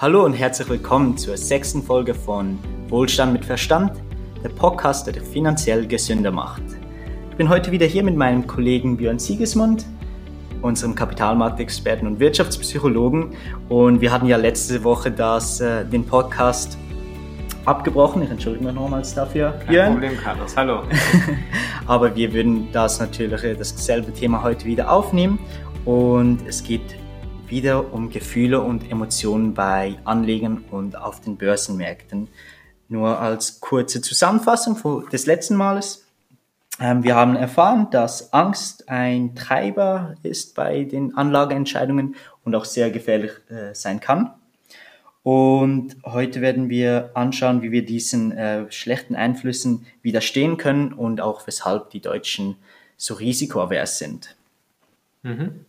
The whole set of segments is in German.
Hallo und herzlich willkommen zur sechsten Folge von Wohlstand mit Verstand, der Podcast, der dich finanziell gesünder macht. Ich bin heute wieder hier mit meinem Kollegen Björn Siegesmund, unserem Kapitalmarktexperten und Wirtschaftspsychologen. Und wir hatten ja letzte Woche das, äh, den Podcast abgebrochen. Ich entschuldige mich nochmals dafür. Kein Björn. Problem, Carlos. Hallo. Aber wir würden das natürlich, äh, dasselbe Thema heute wieder aufnehmen. Und es geht wieder um Gefühle und Emotionen bei Anlegern und auf den Börsenmärkten. Nur als kurze Zusammenfassung des letzten Males. Ähm, wir haben erfahren, dass Angst ein Treiber ist bei den Anlageentscheidungen und auch sehr gefährlich äh, sein kann. Und heute werden wir anschauen, wie wir diesen äh, schlechten Einflüssen widerstehen können und auch weshalb die Deutschen so risikoavers sind. Mhm.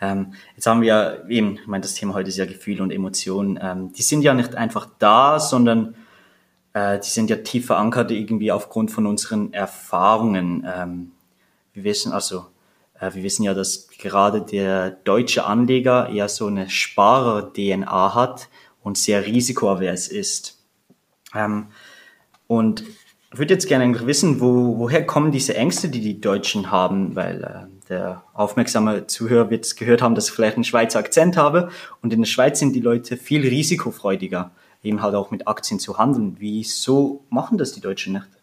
Ähm, jetzt haben wir eben, ich meine, das Thema heute ist ja Gefühle und Emotionen. Ähm, die sind ja nicht einfach da, sondern äh, die sind ja tief verankert irgendwie aufgrund von unseren Erfahrungen. Ähm, wir wissen also, äh, wir wissen ja, dass gerade der deutsche Anleger eher so eine Sparer-DNA hat und sehr risikoavers ist. Ähm, und ich würde jetzt gerne wissen, wo, woher kommen diese Ängste, die die Deutschen haben, weil äh, der aufmerksame Zuhörer wird es gehört haben, dass ich vielleicht einen Schweizer Akzent habe und in der Schweiz sind die Leute viel risikofreudiger, eben halt auch mit Aktien zu handeln. Wieso machen das die Deutschen nicht?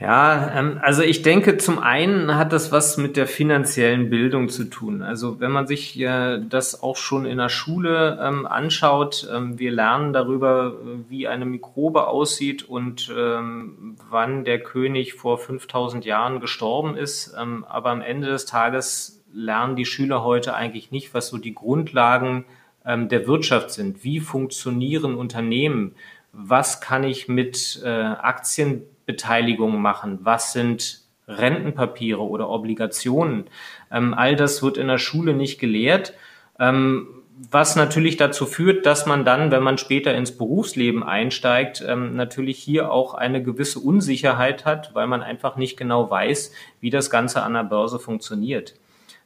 Ja, ähm, also ich denke, zum einen hat das was mit der finanziellen Bildung zu tun. Also wenn man sich äh, das auch schon in der Schule ähm, anschaut, ähm, wir lernen darüber, wie eine Mikrobe aussieht und wann der König vor 5000 Jahren gestorben ist. Aber am Ende des Tages lernen die Schüler heute eigentlich nicht, was so die Grundlagen der Wirtschaft sind. Wie funktionieren Unternehmen? Was kann ich mit äh, Aktien Beteiligung machen? Was sind Rentenpapiere oder Obligationen? Ähm, all das wird in der Schule nicht gelehrt. Ähm, was natürlich dazu führt, dass man dann, wenn man später ins Berufsleben einsteigt, ähm, natürlich hier auch eine gewisse Unsicherheit hat, weil man einfach nicht genau weiß, wie das Ganze an der Börse funktioniert.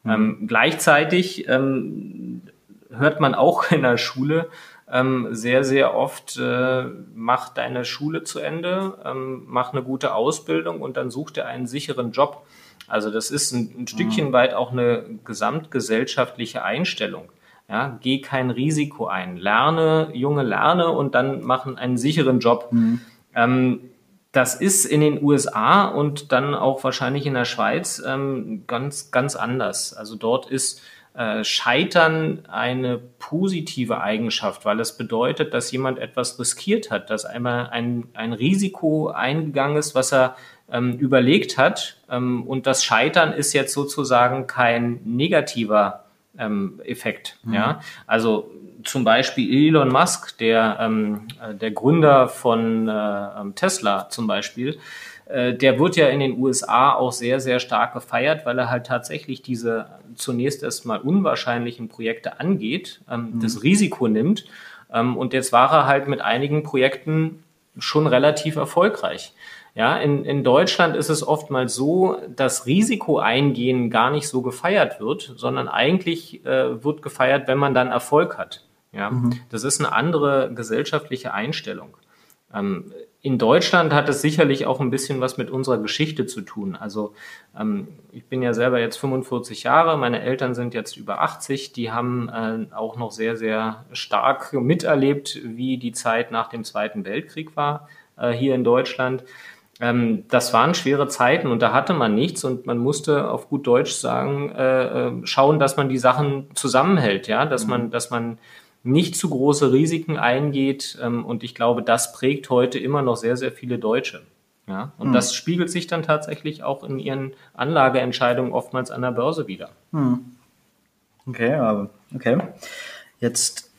Mhm. Ähm, gleichzeitig ähm, hört man auch in der Schule, ähm, sehr, sehr oft, äh, mach deine Schule zu Ende, ähm, mach eine gute Ausbildung und dann such dir einen sicheren Job. Also das ist ein, ein Stückchen mhm. weit auch eine gesamtgesellschaftliche Einstellung. Ja, geh kein Risiko ein, lerne, Junge, lerne und dann machen einen sicheren Job. Mhm. Ähm, das ist in den USA und dann auch wahrscheinlich in der Schweiz ähm, ganz, ganz anders. Also dort ist äh, Scheitern eine positive Eigenschaft, weil es bedeutet, dass jemand etwas riskiert hat, dass einmal ein, ein Risiko eingegangen ist, was er ähm, überlegt hat. Ähm, und das Scheitern ist jetzt sozusagen kein negativer ähm, Effekt. Mhm. Ja? Also zum Beispiel Elon Musk, der, ähm, äh, der Gründer von äh, ähm, Tesla zum Beispiel, der wird ja in den USA auch sehr, sehr stark gefeiert, weil er halt tatsächlich diese zunächst erstmal unwahrscheinlichen Projekte angeht, ähm, mhm. das Risiko nimmt. Ähm, und jetzt war er halt mit einigen Projekten schon relativ erfolgreich. Ja, in, in Deutschland ist es oftmals so, dass Risiko eingehen gar nicht so gefeiert wird, sondern eigentlich äh, wird gefeiert, wenn man dann Erfolg hat. Ja, mhm. das ist eine andere gesellschaftliche Einstellung. Ähm, in Deutschland hat es sicherlich auch ein bisschen was mit unserer Geschichte zu tun. Also ähm, ich bin ja selber jetzt 45 Jahre, meine Eltern sind jetzt über 80, die haben äh, auch noch sehr, sehr stark miterlebt, wie die Zeit nach dem Zweiten Weltkrieg war äh, hier in Deutschland. Ähm, das waren schwere Zeiten und da hatte man nichts und man musste auf gut Deutsch sagen, äh, äh schauen, dass man die Sachen zusammenhält, ja, dass man, mhm. dass man nicht zu große Risiken eingeht. Ähm, und ich glaube, das prägt heute immer noch sehr, sehr viele Deutsche. Ja, und hm. das spiegelt sich dann tatsächlich auch in ihren Anlageentscheidungen oftmals an der Börse wieder. Hm. Okay, okay. Jetzt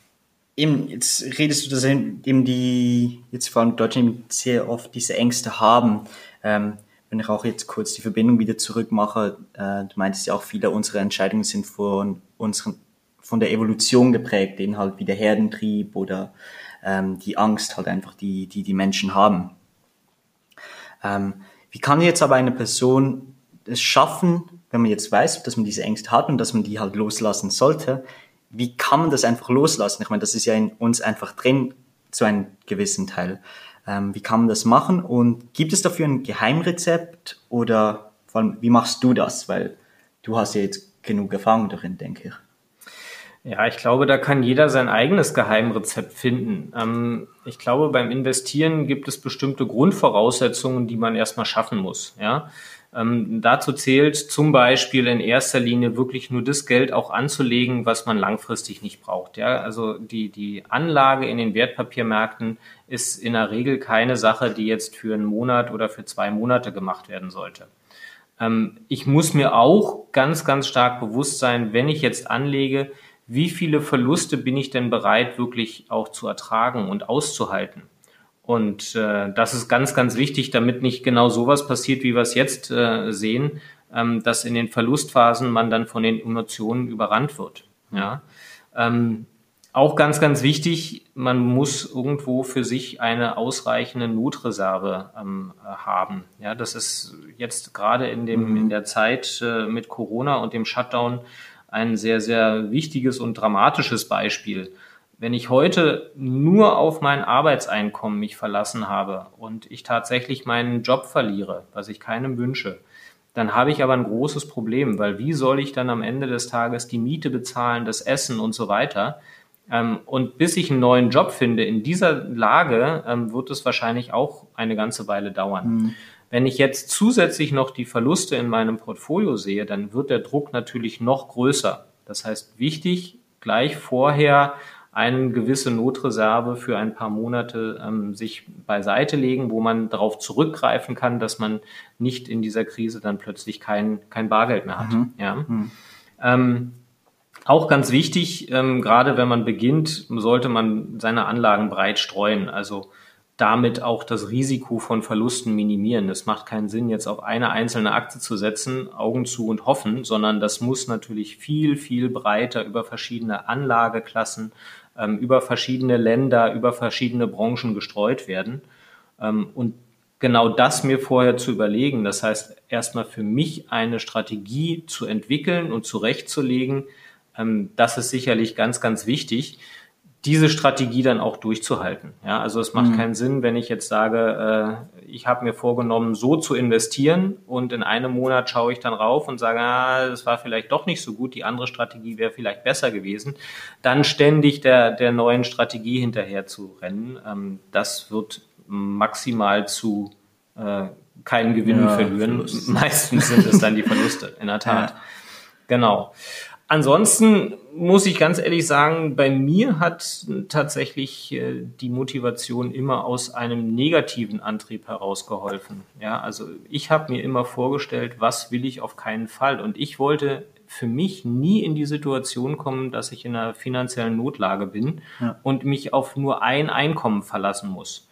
eben, jetzt redest du, dass eben die, jetzt vor allem Deutschland sehr oft diese Ängste haben. Ähm, wenn ich auch jetzt kurz die Verbindung wieder zurückmache, äh, du meintest ja auch, viele unserer Entscheidungen sind von unseren von der Evolution geprägt, eben halt wie der Herdentrieb oder ähm, die Angst halt einfach, die die, die Menschen haben. Ähm, wie kann jetzt aber eine Person es schaffen, wenn man jetzt weiß, dass man diese Ängste hat und dass man die halt loslassen sollte, wie kann man das einfach loslassen? Ich meine, das ist ja in uns einfach drin, zu einem gewissen Teil. Ähm, wie kann man das machen? Und gibt es dafür ein Geheimrezept oder vor allem, wie machst du das? Weil du hast ja jetzt genug Erfahrung darin, denke ich. Ja, ich glaube, da kann jeder sein eigenes Geheimrezept finden. Ähm, ich glaube, beim Investieren gibt es bestimmte Grundvoraussetzungen, die man erstmal schaffen muss. Ja? Ähm, dazu zählt zum Beispiel in erster Linie wirklich nur das Geld auch anzulegen, was man langfristig nicht braucht. Ja, also die, die Anlage in den Wertpapiermärkten ist in der Regel keine Sache, die jetzt für einen Monat oder für zwei Monate gemacht werden sollte. Ähm, ich muss mir auch ganz, ganz stark bewusst sein, wenn ich jetzt anlege, wie viele Verluste bin ich denn bereit wirklich auch zu ertragen und auszuhalten? Und äh, das ist ganz, ganz wichtig, damit nicht genau sowas passiert, wie wir es jetzt äh, sehen, ähm, dass in den Verlustphasen man dann von den Emotionen überrannt wird. Ja. Ähm, auch ganz, ganz wichtig, man muss irgendwo für sich eine ausreichende Notreserve ähm, haben. Ja, das ist jetzt gerade in dem, in der Zeit äh, mit Corona und dem Shutdown ein sehr, sehr wichtiges und dramatisches Beispiel. Wenn ich heute nur auf mein Arbeitseinkommen mich verlassen habe und ich tatsächlich meinen Job verliere, was ich keinem wünsche, dann habe ich aber ein großes Problem, weil wie soll ich dann am Ende des Tages die Miete bezahlen, das Essen und so weiter? Ähm, und bis ich einen neuen Job finde, in dieser Lage ähm, wird es wahrscheinlich auch eine ganze Weile dauern. Mhm. Wenn ich jetzt zusätzlich noch die Verluste in meinem Portfolio sehe, dann wird der Druck natürlich noch größer. Das heißt, wichtig, gleich vorher eine gewisse Notreserve für ein paar Monate ähm, sich beiseite legen, wo man darauf zurückgreifen kann, dass man nicht in dieser Krise dann plötzlich kein, kein Bargeld mehr hat. Mhm. Ja. Mhm. Ähm, auch ganz wichtig, ähm, gerade wenn man beginnt, sollte man seine Anlagen breit streuen. Also damit auch das Risiko von Verlusten minimieren. Es macht keinen Sinn, jetzt auf eine einzelne Aktie zu setzen, Augen zu und hoffen, sondern das muss natürlich viel, viel breiter über verschiedene Anlageklassen, ähm, über verschiedene Länder, über verschiedene Branchen gestreut werden. Ähm, und genau das mir vorher zu überlegen, das heißt erstmal für mich eine Strategie zu entwickeln und zurechtzulegen, ähm, das ist sicherlich ganz, ganz wichtig diese Strategie dann auch durchzuhalten. Ja, also es macht mhm. keinen Sinn, wenn ich jetzt sage, äh, ich habe mir vorgenommen, so zu investieren und in einem Monat schaue ich dann rauf und sage, ah, das war vielleicht doch nicht so gut, die andere Strategie wäre vielleicht besser gewesen, dann ständig der, der neuen Strategie hinterher zu rennen. Ähm, das wird maximal zu äh, keinen Gewinn ja, verlieren. Meistens sind es dann die Verluste, in der Tat. Ja. Genau. Ansonsten muss ich ganz ehrlich sagen, bei mir hat tatsächlich äh, die Motivation immer aus einem negativen Antrieb herausgeholfen. Ja, also ich habe mir immer vorgestellt, was will ich auf keinen Fall. Und ich wollte für mich nie in die Situation kommen, dass ich in einer finanziellen Notlage bin ja. und mich auf nur ein Einkommen verlassen muss.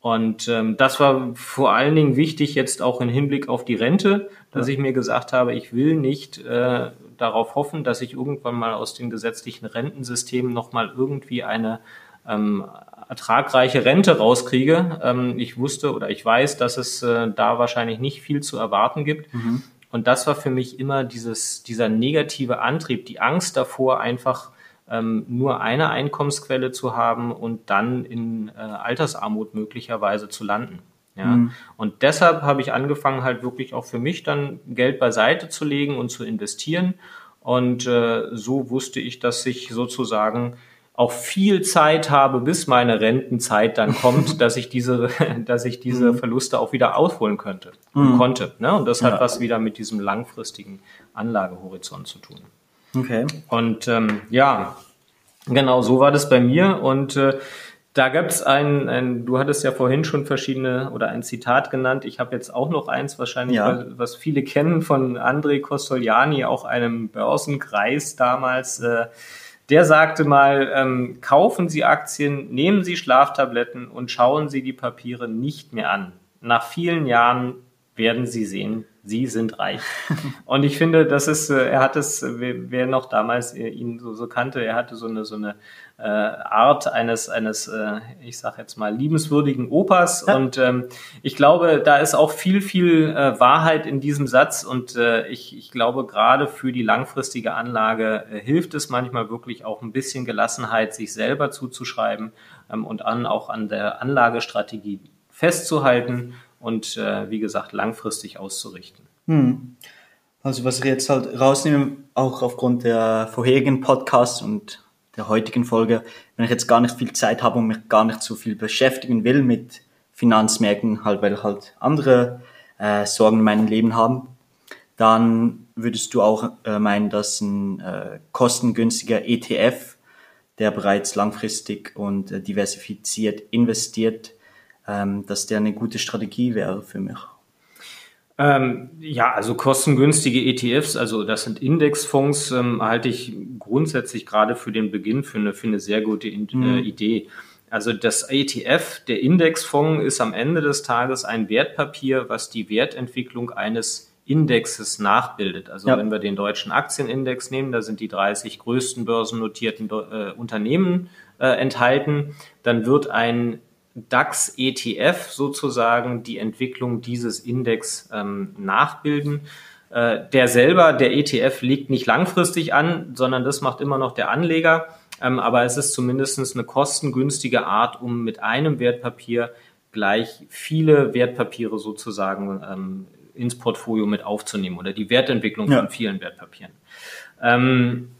Und ähm, das war vor allen Dingen wichtig jetzt auch im Hinblick auf die Rente, dass ja. ich mir gesagt habe, ich will nicht äh, darauf hoffen, dass ich irgendwann mal aus den gesetzlichen Rentensystemen nochmal irgendwie eine ähm, ertragreiche Rente rauskriege. Ähm, ich wusste oder ich weiß, dass es äh, da wahrscheinlich nicht viel zu erwarten gibt. Mhm. Und das war für mich immer dieses, dieser negative Antrieb, die Angst davor, einfach ähm, nur eine Einkommensquelle zu haben und dann in äh, Altersarmut möglicherweise zu landen. Ja. Mhm. Und deshalb habe ich angefangen, halt wirklich auch für mich dann Geld beiseite zu legen und zu investieren. Und äh, so wusste ich, dass ich sozusagen auch viel Zeit habe, bis meine Rentenzeit dann kommt, dass ich diese, dass ich diese mhm. Verluste auch wieder aufholen könnte mhm. konnte. Ne? Und das hat ja. was wieder mit diesem langfristigen Anlagehorizont zu tun. Okay. Und ähm, ja, genau so war das bei mir. Und äh, da gab es ein, ein, du hattest ja vorhin schon verschiedene oder ein Zitat genannt. Ich habe jetzt auch noch eins wahrscheinlich, ja. was viele kennen von André Costoliani, auch einem Börsenkreis damals. Äh, der sagte mal, ähm, kaufen Sie Aktien, nehmen Sie Schlaftabletten und schauen Sie die Papiere nicht mehr an. Nach vielen Jahren werden Sie sehen, Sie sind reich. Und ich finde, das ist, äh, er hat es, wer noch damals ihn so, so kannte, er hatte so eine, so eine äh, Art eines, eines äh, ich sag jetzt mal, liebenswürdigen Opas. Und ähm, ich glaube, da ist auch viel, viel äh, Wahrheit in diesem Satz. Und äh, ich, ich glaube, gerade für die langfristige Anlage äh, hilft es manchmal wirklich auch ein bisschen Gelassenheit, sich selber zuzuschreiben ähm, und an auch an der Anlagestrategie festzuhalten und äh, wie gesagt langfristig auszurichten. Hm. Also was ich jetzt halt rausnehme, auch aufgrund der vorherigen Podcasts und der heutigen Folge, wenn ich jetzt gar nicht viel Zeit habe und mich gar nicht so viel beschäftigen will mit Finanzmärkten, halt weil halt andere äh, Sorgen in meinem Leben haben, dann würdest du auch äh, meinen, dass ein äh, kostengünstiger ETF, der bereits langfristig und äh, diversifiziert investiert, ähm, dass der eine gute Strategie wäre für mich. Ähm, ja, also kostengünstige ETFs, also das sind Indexfonds, ähm, halte ich grundsätzlich gerade für den Beginn für eine, für eine sehr gute In mhm. äh, Idee. Also das ETF, der Indexfonds, ist am Ende des Tages ein Wertpapier, was die Wertentwicklung eines Indexes nachbildet. Also ja. wenn wir den deutschen Aktienindex nehmen, da sind die 30 größten börsennotierten äh, Unternehmen äh, enthalten, dann wird ein DAX ETF sozusagen die Entwicklung dieses Index ähm, nachbilden. Äh, der selber, der ETF, liegt nicht langfristig an, sondern das macht immer noch der Anleger. Ähm, aber es ist zumindest eine kostengünstige Art, um mit einem Wertpapier gleich viele Wertpapiere sozusagen ähm, ins Portfolio mit aufzunehmen oder die Wertentwicklung ja. von vielen Wertpapieren. Ähm,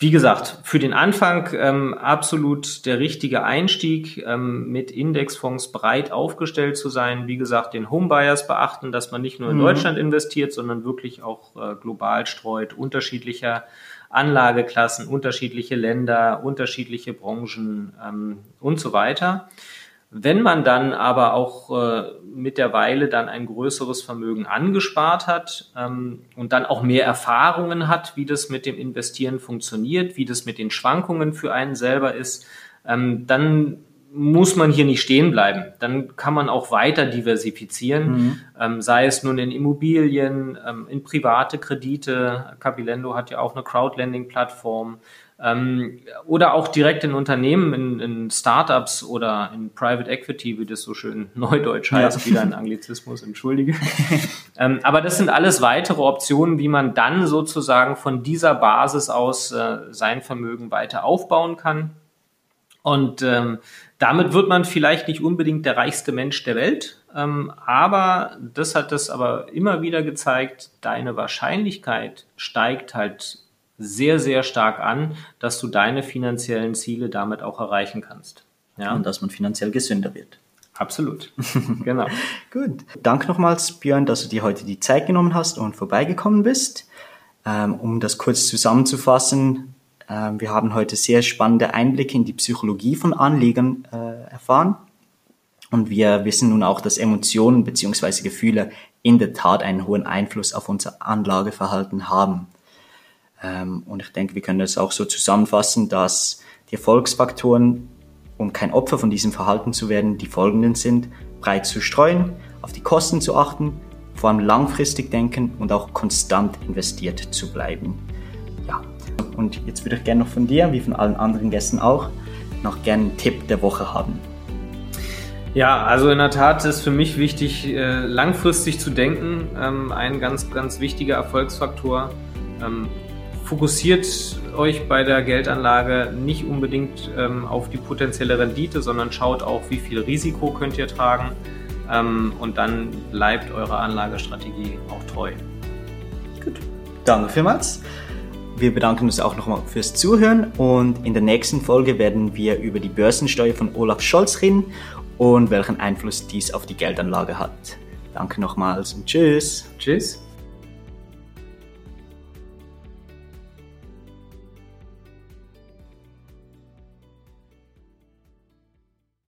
wie gesagt, für den Anfang ähm, absolut der richtige Einstieg, ähm, mit Indexfonds breit aufgestellt zu sein. Wie gesagt, den Homebuyers beachten, dass man nicht nur in mhm. Deutschland investiert, sondern wirklich auch äh, global streut, unterschiedlicher Anlageklassen, unterschiedliche Länder, unterschiedliche Branchen ähm, und so weiter. Wenn man dann aber auch äh, mit der Weile dann ein größeres Vermögen angespart hat ähm, und dann auch mehr Erfahrungen hat, wie das mit dem Investieren funktioniert, wie das mit den Schwankungen für einen selber ist, ähm, dann muss man hier nicht stehen bleiben. Dann kann man auch weiter diversifizieren, mhm. ähm, sei es nun in Immobilien, ähm, in private Kredite. Capilendo hat ja auch eine Crowdlending-Plattform. Ähm, oder auch direkt in Unternehmen, in, in, Startups oder in Private Equity, wie das so schön neudeutsch heißt, ja. wieder ein Anglizismus, entschuldige. ähm, aber das sind alles weitere Optionen, wie man dann sozusagen von dieser Basis aus äh, sein Vermögen weiter aufbauen kann. Und ähm, damit wird man vielleicht nicht unbedingt der reichste Mensch der Welt, ähm, aber das hat es aber immer wieder gezeigt, deine Wahrscheinlichkeit steigt halt sehr, sehr stark an, dass du deine finanziellen Ziele damit auch erreichen kannst. Ja? Und dass man finanziell gesünder wird. Absolut. genau. Gut. Danke nochmals, Björn, dass du dir heute die Zeit genommen hast und vorbeigekommen bist. Ähm, um das kurz zusammenzufassen, ähm, wir haben heute sehr spannende Einblicke in die Psychologie von Anlegern äh, erfahren. Und wir wissen nun auch, dass Emotionen bzw. Gefühle in der Tat einen hohen Einfluss auf unser Anlageverhalten haben. Ähm, und ich denke, wir können das auch so zusammenfassen, dass die Erfolgsfaktoren, um kein Opfer von diesem Verhalten zu werden, die folgenden sind. Breit zu streuen, auf die Kosten zu achten, vor allem langfristig denken und auch konstant investiert zu bleiben. Ja, und jetzt würde ich gerne noch von dir, wie von allen anderen Gästen auch, noch gerne einen Tipp der Woche haben. Ja, also in der Tat ist für mich wichtig, äh, langfristig zu denken. Ähm, ein ganz, ganz wichtiger Erfolgsfaktor. Fokussiert euch bei der Geldanlage nicht unbedingt ähm, auf die potenzielle Rendite, sondern schaut auch, wie viel Risiko könnt ihr tragen ähm, und dann bleibt eure Anlagestrategie auch treu. Gut, danke vielmals. Wir bedanken uns auch nochmal fürs Zuhören und in der nächsten Folge werden wir über die Börsensteuer von Olaf Scholz reden und welchen Einfluss dies auf die Geldanlage hat. Danke nochmals und tschüss. Tschüss.